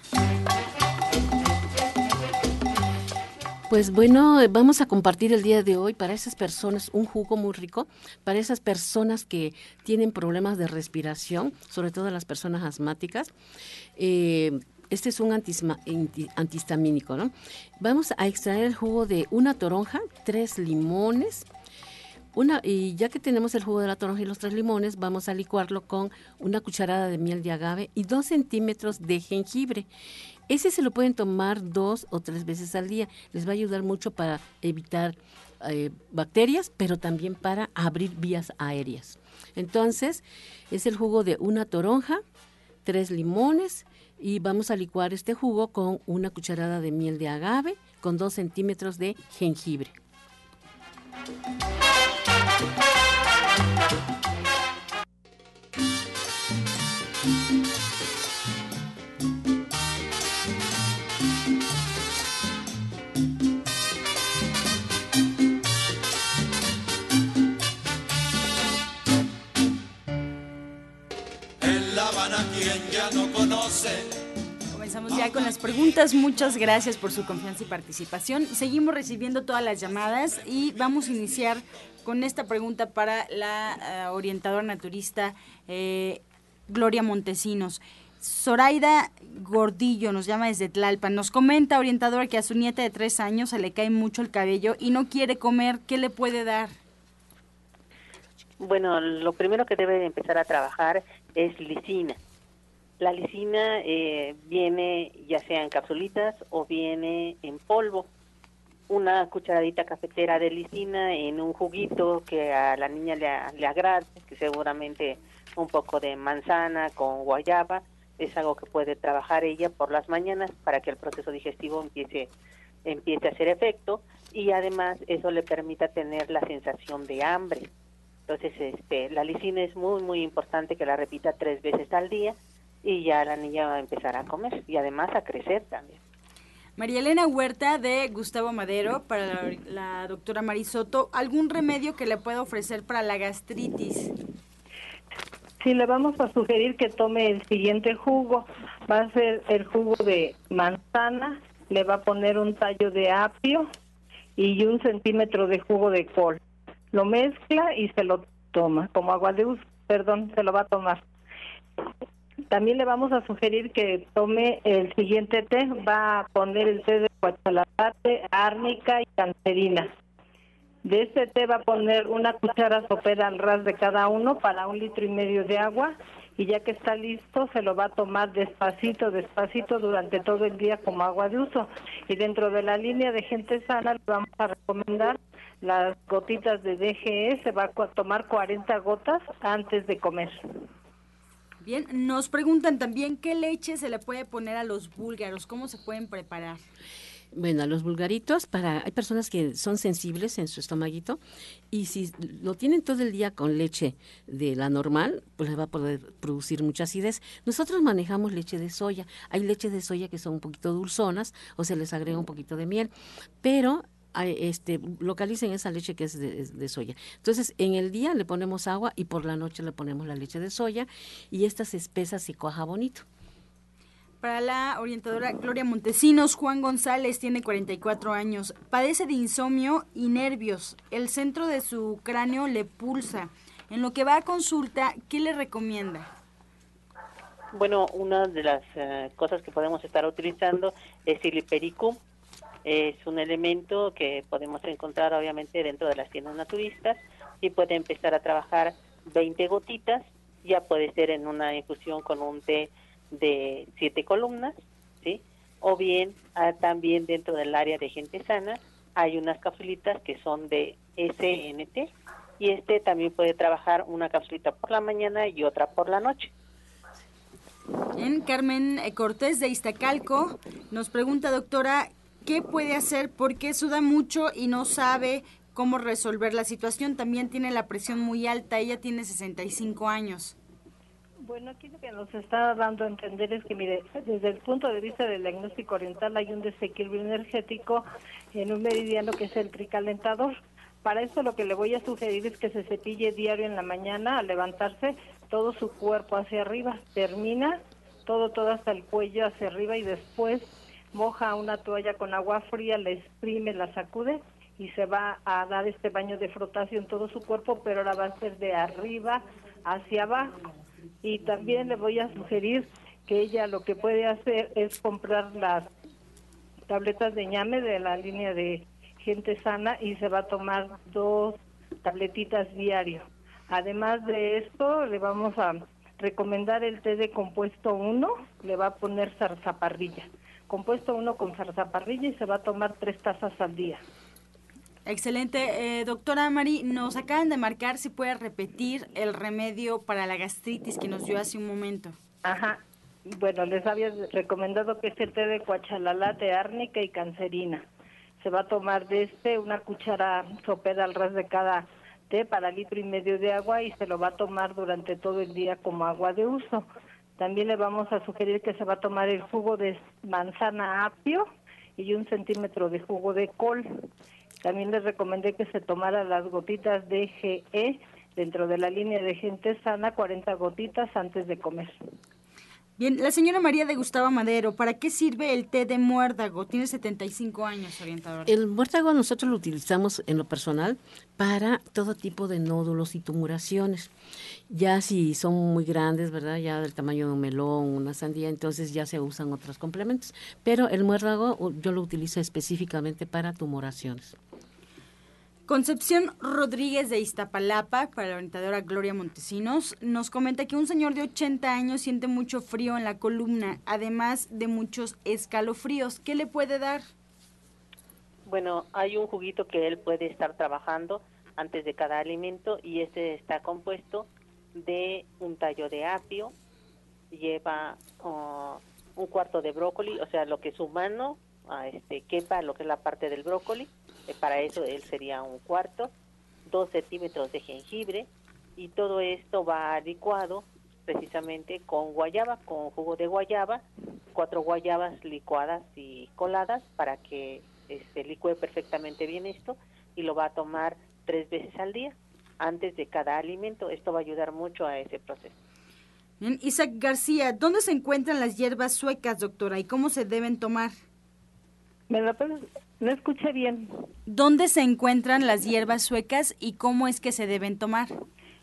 Pues bueno, vamos a compartir el día de hoy para esas personas un jugo muy rico, para esas personas que tienen problemas de respiración, sobre todo las personas asmáticas. Eh, este es un antihistamínico, ¿no? Vamos a extraer el jugo de una toronja, tres limones, una, y ya que tenemos el jugo de la toronja y los tres limones, vamos a licuarlo con una cucharada de miel de agave y dos centímetros de jengibre. Ese se lo pueden tomar dos o tres veces al día. Les va a ayudar mucho para evitar eh, bacterias, pero también para abrir vías aéreas. Entonces, es el jugo de una toronja, tres limones, y vamos a licuar este jugo con una cucharada de miel de agave con dos centímetros de jengibre. Ya no conoce. Comenzamos ya con las preguntas. Muchas gracias por su confianza y participación. Seguimos recibiendo todas las llamadas y vamos a iniciar con esta pregunta para la eh, orientadora naturista eh, Gloria Montesinos. Zoraida Gordillo nos llama desde Tlalpan. Nos comenta, orientadora, que a su nieta de tres años se le cae mucho el cabello y no quiere comer. ¿Qué le puede dar? Bueno, lo primero que debe empezar a trabajar es lisina. La lisina eh, viene ya sea en capsulitas o viene en polvo. Una cucharadita cafetera de lisina en un juguito que a la niña le, agrade, que seguramente un poco de manzana con guayaba, es algo que puede trabajar ella por las mañanas para que el proceso digestivo empiece, empiece a hacer efecto y además eso le permita tener la sensación de hambre. Entonces, este, la lisina es muy, muy importante que la repita tres veces al día y ya la niña va a empezar a comer y además a crecer también. María Elena Huerta de Gustavo Madero, para la, la doctora Marisoto, ¿algún remedio que le pueda ofrecer para la gastritis? Sí, le vamos a sugerir que tome el siguiente jugo. Va a ser el jugo de manzana, le va a poner un tallo de apio y un centímetro de jugo de col. Lo mezcla y se lo toma, como agua de uso, perdón, se lo va a tomar. También le vamos a sugerir que tome el siguiente té. Va a poner el té de cuachalapate, árnica y cancerina. De este té va a poner una cuchara sopera al ras de cada uno para un litro y medio de agua y ya que está listo se lo va a tomar despacito, despacito durante todo el día como agua de uso. Y dentro de la línea de gente sana le vamos a recomendar las gotitas de DGE, se va a tomar 40 gotas antes de comer. Bien, nos preguntan también qué leche se le puede poner a los búlgaros, cómo se pueden preparar. Bueno, los vulgaritos, para, hay personas que son sensibles en su estomaguito y si lo tienen todo el día con leche de la normal, pues les va a poder producir mucha acidez. Nosotros manejamos leche de soya. Hay leche de soya que son un poquito dulzonas o se les agrega un poquito de miel, pero este, localicen esa leche que es de, de, soya. Entonces, en el día le ponemos agua y por la noche le ponemos la leche de soya y esta se espesa, se cuaja bonito. Para la orientadora Gloria Montesinos, Juan González tiene 44 años, padece de insomnio y nervios. El centro de su cráneo le pulsa. En lo que va a consulta, ¿qué le recomienda? Bueno, una de las uh, cosas que podemos estar utilizando es el hipericum. Es un elemento que podemos encontrar obviamente dentro de las tiendas naturistas y puede empezar a trabajar 20 gotitas. Ya puede ser en una infusión con un té de siete columnas, ¿sí? O bien ah, también dentro del área de gente sana hay unas capsulitas que son de SNT y este también puede trabajar una capsulita por la mañana y otra por la noche. En Carmen Cortés de Iztacalco nos pregunta, doctora, ¿qué puede hacer? Porque suda mucho y no sabe cómo resolver la situación. También tiene la presión muy alta. Ella tiene 65 años. Bueno, aquí lo que nos está dando a entender es que, mire, desde el punto de vista del diagnóstico oriental hay un desequilibrio energético en un meridiano que es el tricalentador. Para eso lo que le voy a sugerir es que se cepille diario en la mañana al levantarse todo su cuerpo hacia arriba. Termina todo, todo hasta el cuello hacia arriba y después moja una toalla con agua fría, la exprime, la sacude y se va a dar este baño de frotación en todo su cuerpo, pero ahora va a ser de arriba hacia abajo y también le voy a sugerir que ella lo que puede hacer es comprar las tabletas de ñame de la línea de gente sana y se va a tomar dos tabletitas diario. Además de esto, le vamos a recomendar el té de compuesto 1, le va a poner zarzaparrilla. Compuesto 1 con zarzaparrilla y se va a tomar tres tazas al día. Excelente. Eh, doctora Mari, nos acaban de marcar si puede repetir el remedio para la gastritis que nos dio hace un momento. Ajá. Bueno, les había recomendado que es el té de cuachalalá, de árnica y cancerina. Se va a tomar de este una cuchara sopera al ras de cada té para litro y medio de agua y se lo va a tomar durante todo el día como agua de uso. También le vamos a sugerir que se va a tomar el jugo de manzana apio y un centímetro de jugo de col también les recomendé que se tomara las gotitas de GE dentro de la línea de gente sana, 40 gotitas antes de comer. Bien, la señora María de Gustavo Madero, ¿para qué sirve el té de muérdago? Tiene 75 años, orientador. El muérdago nosotros lo utilizamos en lo personal para todo tipo de nódulos y tumuraciones. Ya si son muy grandes, ¿verdad? Ya del tamaño de un melón, una sandía, entonces ya se usan otros complementos. Pero el muérdago yo lo utilizo específicamente para tumoraciones. Concepción Rodríguez de Iztapalapa, para la orientadora Gloria Montesinos, nos comenta que un señor de 80 años siente mucho frío en la columna, además de muchos escalofríos. ¿Qué le puede dar? Bueno, hay un juguito que él puede estar trabajando antes de cada alimento y este está compuesto de un tallo de apio, lleva uh, un cuarto de brócoli, o sea, lo que su mano uh, este, quepa, lo que es la parte del brócoli, eh, para eso él sería un cuarto, dos centímetros de jengibre y todo esto va licuado precisamente con guayaba, con jugo de guayaba, cuatro guayabas licuadas y coladas para que este, licúe perfectamente bien esto y lo va a tomar tres veces al día antes de cada alimento. Esto va a ayudar mucho a ese proceso. Isaac García, ¿dónde se encuentran las hierbas suecas, doctora, y cómo se deben tomar? ¿Me puedes no escuché bien. ¿Dónde se encuentran las hierbas suecas y cómo es que se deben tomar?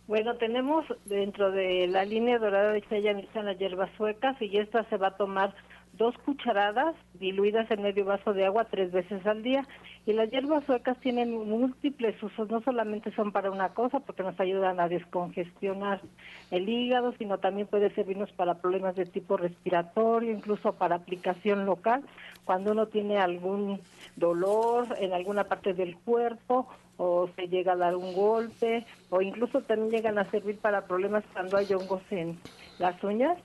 Bueno, tenemos dentro de la línea dorada de Chaya están las hierbas suecas y esta se va a tomar dos cucharadas diluidas en medio vaso de agua tres veces al día. Y las hierbas suecas tienen múltiples usos, no solamente son para una cosa, porque nos ayudan a descongestionar el hígado, sino también puede servirnos para problemas de tipo respiratorio, incluso para aplicación local, cuando uno tiene algún dolor en alguna parte del cuerpo o se llega a dar un golpe, o incluso también llegan a servir para problemas cuando hay hongos en las uñas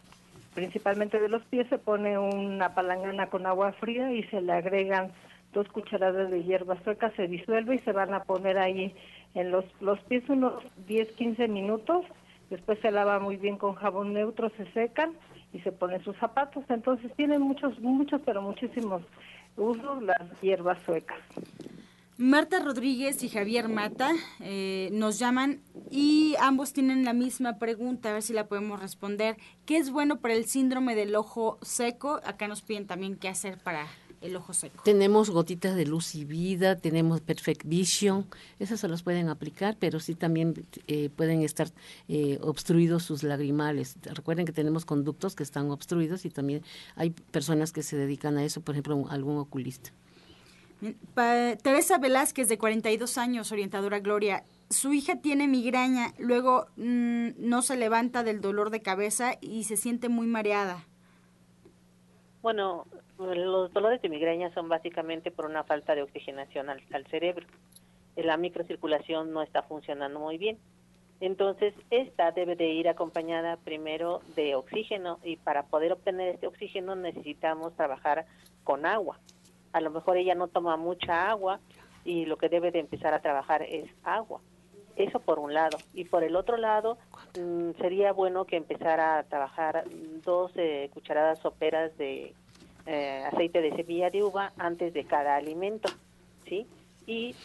principalmente de los pies, se pone una palangana con agua fría y se le agregan dos cucharadas de hierba sueca, se disuelve y se van a poner ahí en los, los pies unos 10, 15 minutos. Después se lava muy bien con jabón neutro, se secan y se ponen sus zapatos. Entonces tienen muchos, muchos, pero muchísimos usos las hierbas suecas. Marta Rodríguez y Javier Mata eh, nos llaman y ambos tienen la misma pregunta, a ver si la podemos responder. ¿Qué es bueno para el síndrome del ojo seco? Acá nos piden también qué hacer para el ojo seco. Tenemos gotitas de luz y vida, tenemos Perfect Vision, esas se las pueden aplicar, pero sí también eh, pueden estar eh, obstruidos sus lagrimales. Recuerden que tenemos conductos que están obstruidos y también hay personas que se dedican a eso, por ejemplo, algún oculista. Teresa Velázquez, de 42 años, orientadora Gloria. Su hija tiene migraña, luego mm, no se levanta del dolor de cabeza y se siente muy mareada. Bueno, los dolores de migraña son básicamente por una falta de oxigenación al, al cerebro. La microcirculación no está funcionando muy bien. Entonces, esta debe de ir acompañada primero de oxígeno y para poder obtener este oxígeno necesitamos trabajar con agua a lo mejor ella no toma mucha agua y lo que debe de empezar a trabajar es agua. Eso por un lado. Y por el otro lado, mm, sería bueno que empezara a trabajar dos eh, cucharadas soperas de eh, aceite de semilla de uva antes de cada alimento, ¿sí? Y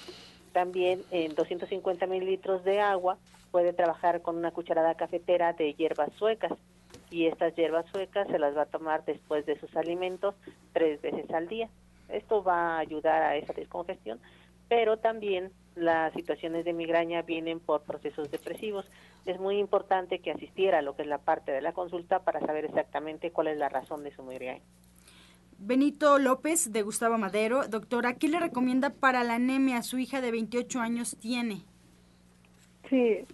también en 250 mililitros de agua puede trabajar con una cucharada cafetera de hierbas suecas. Y estas hierbas suecas se las va a tomar después de sus alimentos tres veces al día. Esto va a ayudar a esa descongestión, pero también las situaciones de migraña vienen por procesos depresivos. Es muy importante que asistiera a lo que es la parte de la consulta para saber exactamente cuál es la razón de su migraña. Benito López, de Gustavo Madero. Doctora, ¿qué le recomienda para la anemia? Su hija de 28 años tiene. Sí,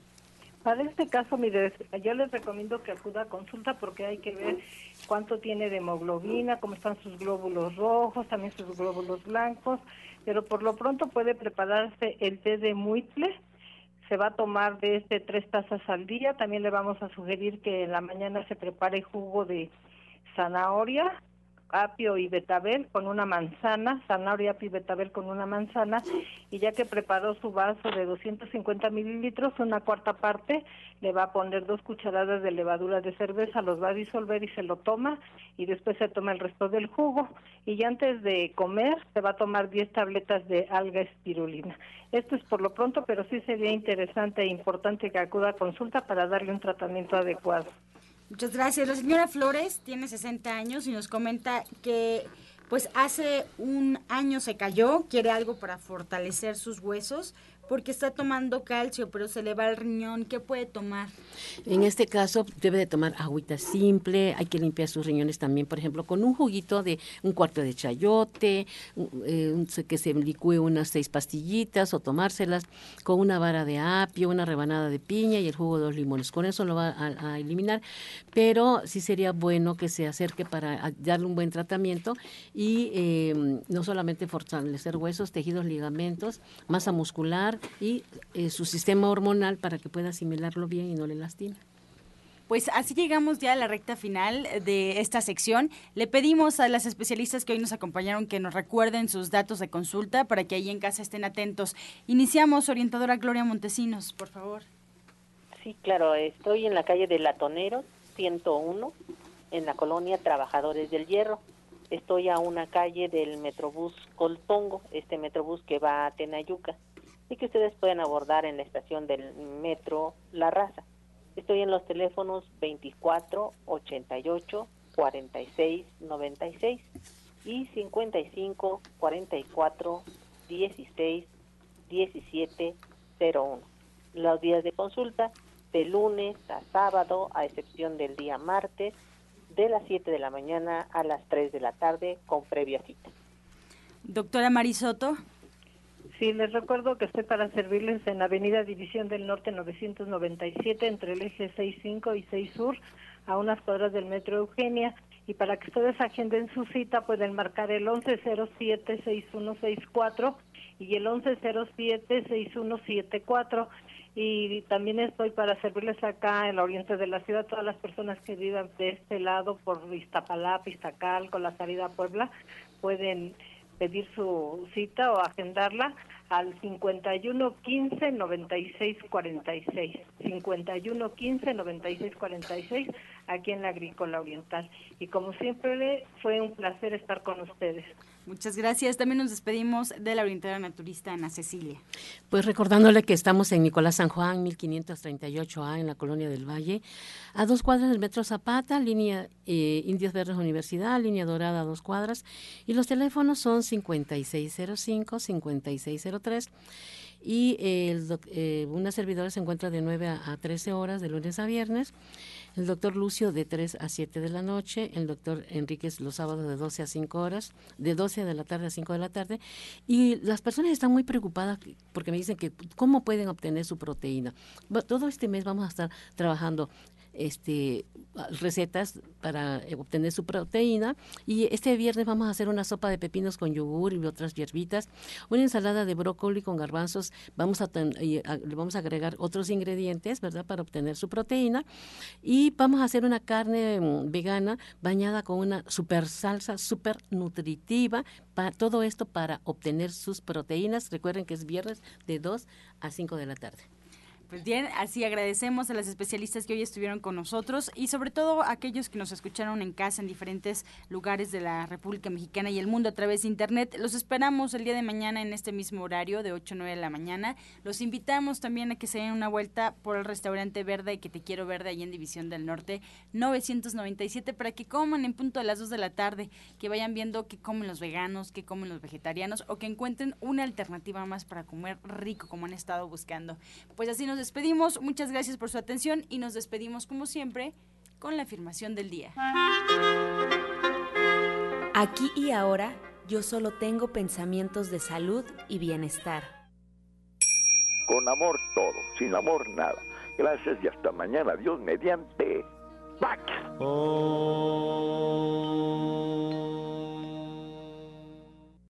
para este caso, mire, yo les recomiendo que acuda a consulta porque hay que ver cuánto tiene de hemoglobina, cómo están sus glóbulos rojos, también sus glóbulos blancos, pero por lo pronto puede prepararse el té de muitle, se va a tomar desde este tres tazas al día, también le vamos a sugerir que en la mañana se prepare jugo de zanahoria, apio y betabel con una manzana, zanahoria, apio y betabel con una manzana, y ya que preparó su vaso de 250 mililitros, una cuarta parte, le va a poner dos cucharadas de levadura de cerveza, los va a disolver y se lo toma, y después se toma el resto del jugo, y ya antes de comer se va a tomar 10 tabletas de alga espirulina. Esto es por lo pronto, pero sí sería interesante e importante que acuda a consulta para darle un tratamiento adecuado. Muchas gracias. La señora Flores tiene 60 años y nos comenta que pues hace un año se cayó, quiere algo para fortalecer sus huesos, porque está tomando calcio, pero se le va el riñón. ¿Qué puede tomar? En este caso debe de tomar agüita simple, hay que limpiar sus riñones también, por ejemplo, con un juguito de un cuarto de chayote, eh, que se licúe unas seis pastillitas o tomárselas con una vara de apio, una rebanada de piña y el jugo de dos limones. Con eso lo va a, eliminar, pero sí sería bueno que se acerque para darle un buen tratamiento y eh, no solamente fortalecer huesos, tejidos, ligamentos, masa muscular, y eh, su sistema hormonal para que pueda asimilarlo bien y no le lastime. Pues así llegamos ya a la recta final de esta sección. Le pedimos a las especialistas que hoy nos acompañaron que nos recuerden sus datos de consulta para que ahí en casa estén atentos. Iniciamos, orientadora Gloria Montesinos, por favor. Sí, claro, estoy en la calle de Latonero, 101, en la colonia Trabajadores del Hierro. Estoy a una calle del Metrobús Coltongo, este Metrobús que va a Tenayuca y que ustedes pueden abordar en la estación del metro La Raza. Estoy en los teléfonos 24 88 46 96 y 55 44 16 17 01. Los días de consulta de lunes a sábado, a excepción del día martes, de las 7 de la mañana a las 3 de la tarde con previa cita. Doctora Marisoto. Sí, les recuerdo que estoy para servirles en Avenida División del Norte 997 entre el eje 65 y 6 Sur, a unas cuadras del Metro Eugenia. Y para que ustedes agenden su cita pueden marcar el 1107-6164 y el 1107-6174 y también estoy para servirles acá en el oriente de la ciudad, todas las personas que vivan de este lado por Iztapalapa, Iztacalco, la salida a Puebla, pueden pedir su cita o agendarla al 51 15 96 46 51 15 96 46 aquí en la Agrícola Oriental. Y como siempre fue un placer estar con ustedes Muchas gracias. También nos despedimos de la orientadora naturista Ana Cecilia. Pues recordándole que estamos en Nicolás San Juan, 1538A, en la Colonia del Valle, a dos cuadras del Metro Zapata, línea eh, Indios Verdes Universidad, línea dorada a dos cuadras, y los teléfonos son 5605, 5603 y el, eh, una servidora se encuentra de 9 a, a 13 horas de lunes a viernes. El doctor Lucio de 3 a 7 de la noche, el doctor Enríquez los sábados de 12 a 5 horas, de 12 de la tarde a 5 de la tarde, y las personas están muy preocupadas porque me dicen que cómo pueden obtener su proteína. Todo este mes vamos a estar trabajando este, recetas para eh, obtener su proteína. Y este viernes vamos a hacer una sopa de pepinos con yogur y otras hierbitas, una ensalada de brócoli con garbanzos. Vamos a, le vamos a agregar otros ingredientes, ¿verdad?, para obtener su proteína. Y vamos a hacer una carne mm, vegana bañada con una super salsa, super nutritiva. Todo esto para obtener sus proteínas. Recuerden que es viernes de 2 a 5 de la tarde. Pues bien, así agradecemos a las especialistas que hoy estuvieron con nosotros y sobre todo a aquellos que nos escucharon en casa en diferentes lugares de la República Mexicana y el mundo a través de Internet. Los esperamos el día de mañana en este mismo horario de 8 a 9 de la mañana. Los invitamos también a que se den una vuelta por el restaurante Verde y que te quiero verde ahí en División del Norte 997 para que coman en punto de las 2 de la tarde, que vayan viendo qué comen los veganos, qué comen los vegetarianos o que encuentren una alternativa más para comer rico como han estado buscando. Pues así nos despedimos. Muchas gracias por su atención y nos despedimos como siempre con la afirmación del día. Aquí y ahora yo solo tengo pensamientos de salud y bienestar. Con amor todo, sin amor nada. Gracias y hasta mañana. Dios mediante. ¡Pax! Oh.